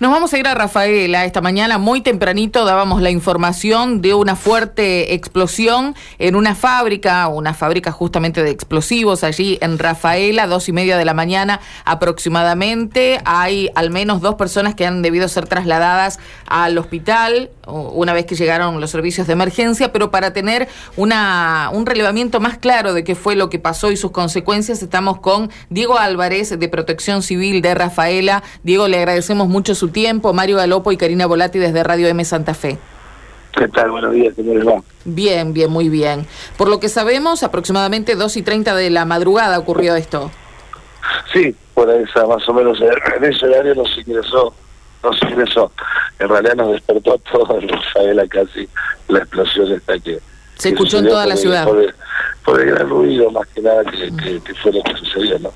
Nos vamos a ir a Rafaela. Esta mañana, muy tempranito, dábamos la información de una fuerte explosión en una fábrica, una fábrica justamente de explosivos allí en Rafaela, dos y media de la mañana aproximadamente. Hay al menos dos personas que han debido ser trasladadas al hospital una vez que llegaron los servicios de emergencia, pero para tener una, un relevamiento más claro de qué fue lo que pasó y sus consecuencias, estamos con Diego Álvarez de Protección Civil de Rafaela. Diego, le agradecemos mucho su tiempo. Mario Galopo y Karina Volati desde Radio M Santa Fe. ¿Qué tal? Buenos días, ¿cómo les va? Bien, bien, muy bien. Por lo que sabemos, aproximadamente 2 y 30 de la madrugada ocurrió esto. Sí, por esa más o menos, en ese horario nos ingresó, nos ingresó. En realidad nos despertó todo en Rafaela casi la explosión esta que... Se escuchó en toda la ciudad por el gran ruido más que nada que, fue lo que sucedió, ¿no?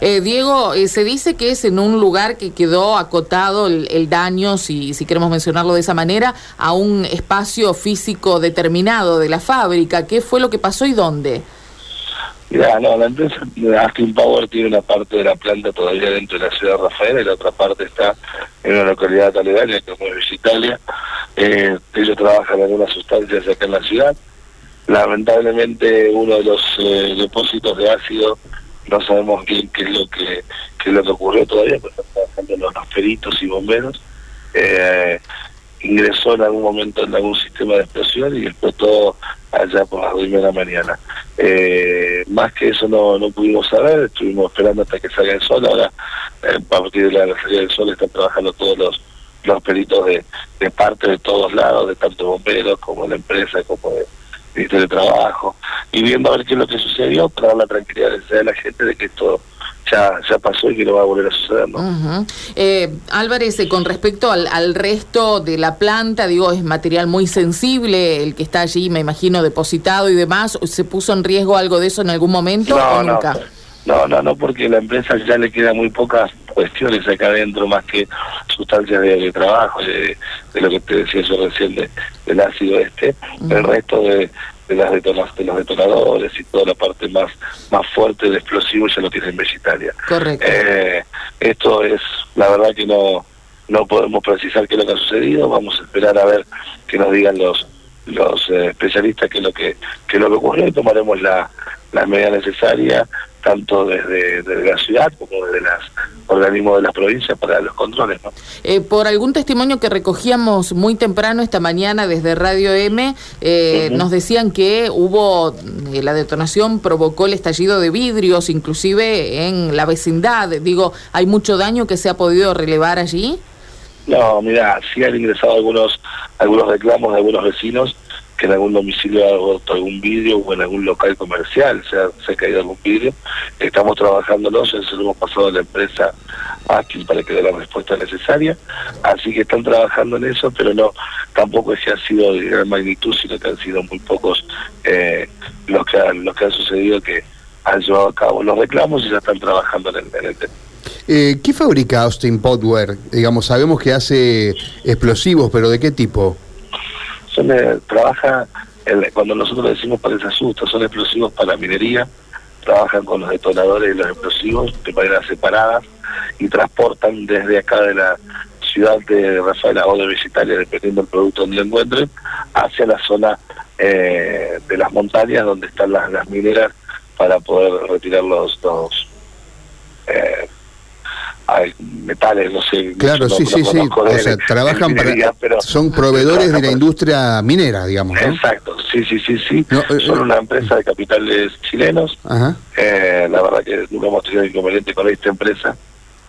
eh, Diego, eh, se dice que es en un lugar que quedó acotado el, daño, si, si queremos mencionarlo de esa manera, a un espacio físico determinado de la fábrica. ¿Qué fue lo que pasó y dónde? Mira, no, la empresa Askin Power tiene una parte de la planta todavía dentro de la ciudad de Rafael y la otra parte está en una localidad aledaña como es Italia. Eh, ellos trabajan en algunas sustancias acá en la ciudad lamentablemente uno de los eh, depósitos de ácido no sabemos bien qué es lo que qué es lo que ocurrió todavía porque están trabajando los, peritos y bomberos eh, ingresó en algún momento en algún sistema de explosión y explotó allá por las 2 de la mañana. Eh, más que eso no, no pudimos saber estuvimos esperando hasta que salga el sol ahora a partir de la salida del sol están trabajando todos los los peritos de, de parte de todos lados de tanto bomberos como la empresa como de de Trabajo, y viendo a ver qué es lo que sucedió para dar la tranquilidad a la gente de que esto ya, ya pasó y que no va a volver a suceder. ¿no? Eh, Álvarez, eh, con respecto al, al, resto de la planta, digo, es material muy sensible el que está allí, me imagino, depositado y demás. ¿Se puso en riesgo algo de eso en algún momento o nunca? No, no, no, porque la empresa ya le queda muy pocas cuestiones acá adentro, más que sustancias de, trabajo, de, lo que te decía yo recién del ácido este. El resto de, de las de los detonadores y toda la parte más más fuerte de explosivos ya lo tiene en Vegetarias. Correcto. Eh, esto es, la verdad que no no podemos precisar qué es lo que ha sucedido, vamos a esperar a ver que nos digan los los eh, especialistas qué es lo que qué es lo que ocurrió y tomaremos la, la medida necesaria tanto desde, la ciudad como desde los organismos de las provincias para los controles. ¿no? Eh, por algún testimonio que recogíamos muy temprano esta mañana desde Radio M, eh, nos decían que hubo, eh, la detonación provocó el estallido de vidrios, inclusive en la vecindad. Digo, ¿hay mucho daño que se ha podido relevar allí? No, mira, sí han ingresado algunos, algunos reclamos de algunos vecinos que en algún domicilio ha roto algún vidrio o en algún local comercial se ha, se ha caído algún vidrio. Estamos trabajándolo, se lo hemos pasado a la empresa Áquil para que dé la respuesta necesaria. Así que están trabajando en eso, pero no tampoco es que ha sido de gran magnitud, sino que han sido muy pocos eh, los, que han, los que han sucedido que han llevado a cabo los reclamos y ya están trabajando en el, en el tema. Eh, ¿Qué fabrica Austin Potware? Digamos, sabemos que hace explosivos, pero ¿de qué tipo? trabaja, cuando nosotros decimos para el asusto, son explosivos para minería, trabajan con los detonadores y los explosivos de manera separada y transportan desde acá de la ciudad de Rafaela o de Visitalia, dependiendo del producto donde lo encuentren, hacia la zona eh, de las montañas donde están las, mineras para poder retirar los, dos eh, metales, no sé. Claro, sí, sí, sí. O sea, trabajan para. son proveedores de la industria minera, digamos. Exacto, sí, sí, sí, sí. Eh, son eh, una empresa de capitales chilenos. Eh, la verdad que nunca hemos tenido inconveniente con esta empresa.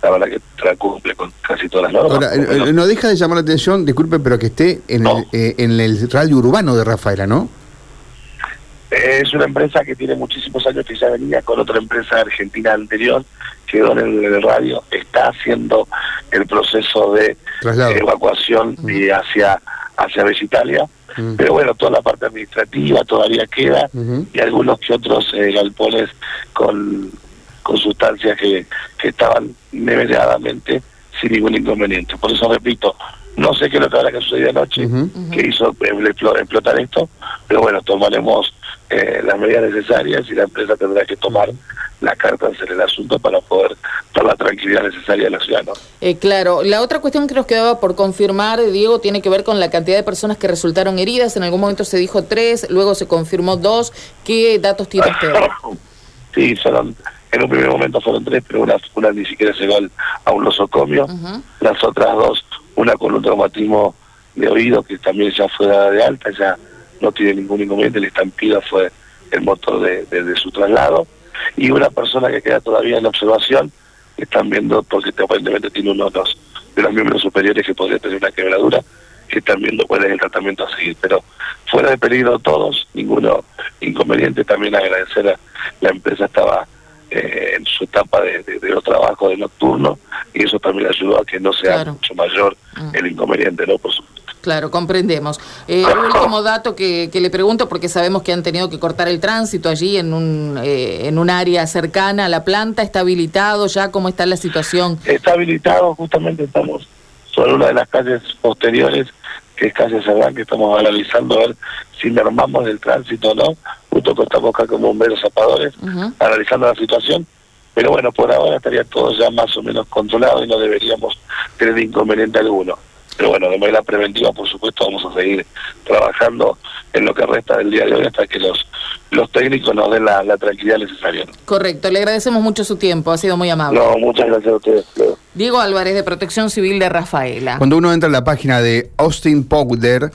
La verdad que cumple con casi todas las normas. Ahora, no deja de llamar la atención, disculpe, pero que esté en, el, en el radio urbano de Rafaela, ¿no? Es una empresa que tiene muchísimos años que ya venía con otra empresa argentina anterior, quedó en el, radio, está haciendo el proceso de evacuación y hacia, hacia Italia. Mm. Pero bueno, toda la parte administrativa todavía queda y algunos que otros eh, galpones con, con sustancias que, que estaban inmediatamente sin ningún inconveniente. Por eso repito, no sé qué es lo que habrá que sucedió anoche, que hizo explotar esto, pero bueno, tomaremos eh, las medidas necesarias y la empresa tendrá que tomar la carta en el asunto para poder dar la tranquilidad necesaria a la ciudad. Eh, claro, la otra cuestión que nos quedaba por confirmar, Diego, tiene que ver con la cantidad de personas que resultaron heridas. En algún momento se dijo tres, luego se confirmó dos. ¿Qué datos tiene usted? sí, fueron, en un primer momento fueron tres, pero una, una ni siquiera llegó a un nosocomio. Las otras dos, una con un traumatismo de oído que también ya fue dada de alta, ya no tiene ningún inconveniente, la estampida fue el motor de, de su traslado y una persona que queda todavía en observación, están viendo, porque aparentemente tiene uno de los, de los miembros superiores que podría tener una quebradura, que están viendo cuál es el tratamiento a seguir. Pero fuera de peligro todos, ninguno inconveniente. También agradecer a la empresa estaba eh, en su etapa de, los trabajos de nocturno y eso también ayudó a que no sea mucho mayor mm. el inconveniente, ¿no? Por supuesto. Claro, comprendemos. Eh, último dato que, le pregunto, porque sabemos que han tenido que cortar el tránsito allí en un, eh, en un área cercana a la planta. ¿Está habilitado ya? ¿Cómo está la situación? Está habilitado, justamente estamos sobre una de las calles posteriores, que es calle Cerdán, que estamos analizando a ver si el tránsito o no. Justo que estamos acá como bomberos zapadores, analizando la situación. Pero bueno, por ahora estaría todo ya más o menos controlado y no deberíamos tener inconveniente alguno. Pero bueno, de manera preventiva, por supuesto, vamos a seguir trabajando en lo que resta del día de hoy hasta que los, los técnicos nos den la, tranquilidad necesaria. Correcto, le agradecemos mucho su tiempo, ha sido muy amable. No, muchas gracias a ustedes. Diego Álvarez, de Protección Civil de Rafaela. Cuando uno entra en la página de Austin Powder,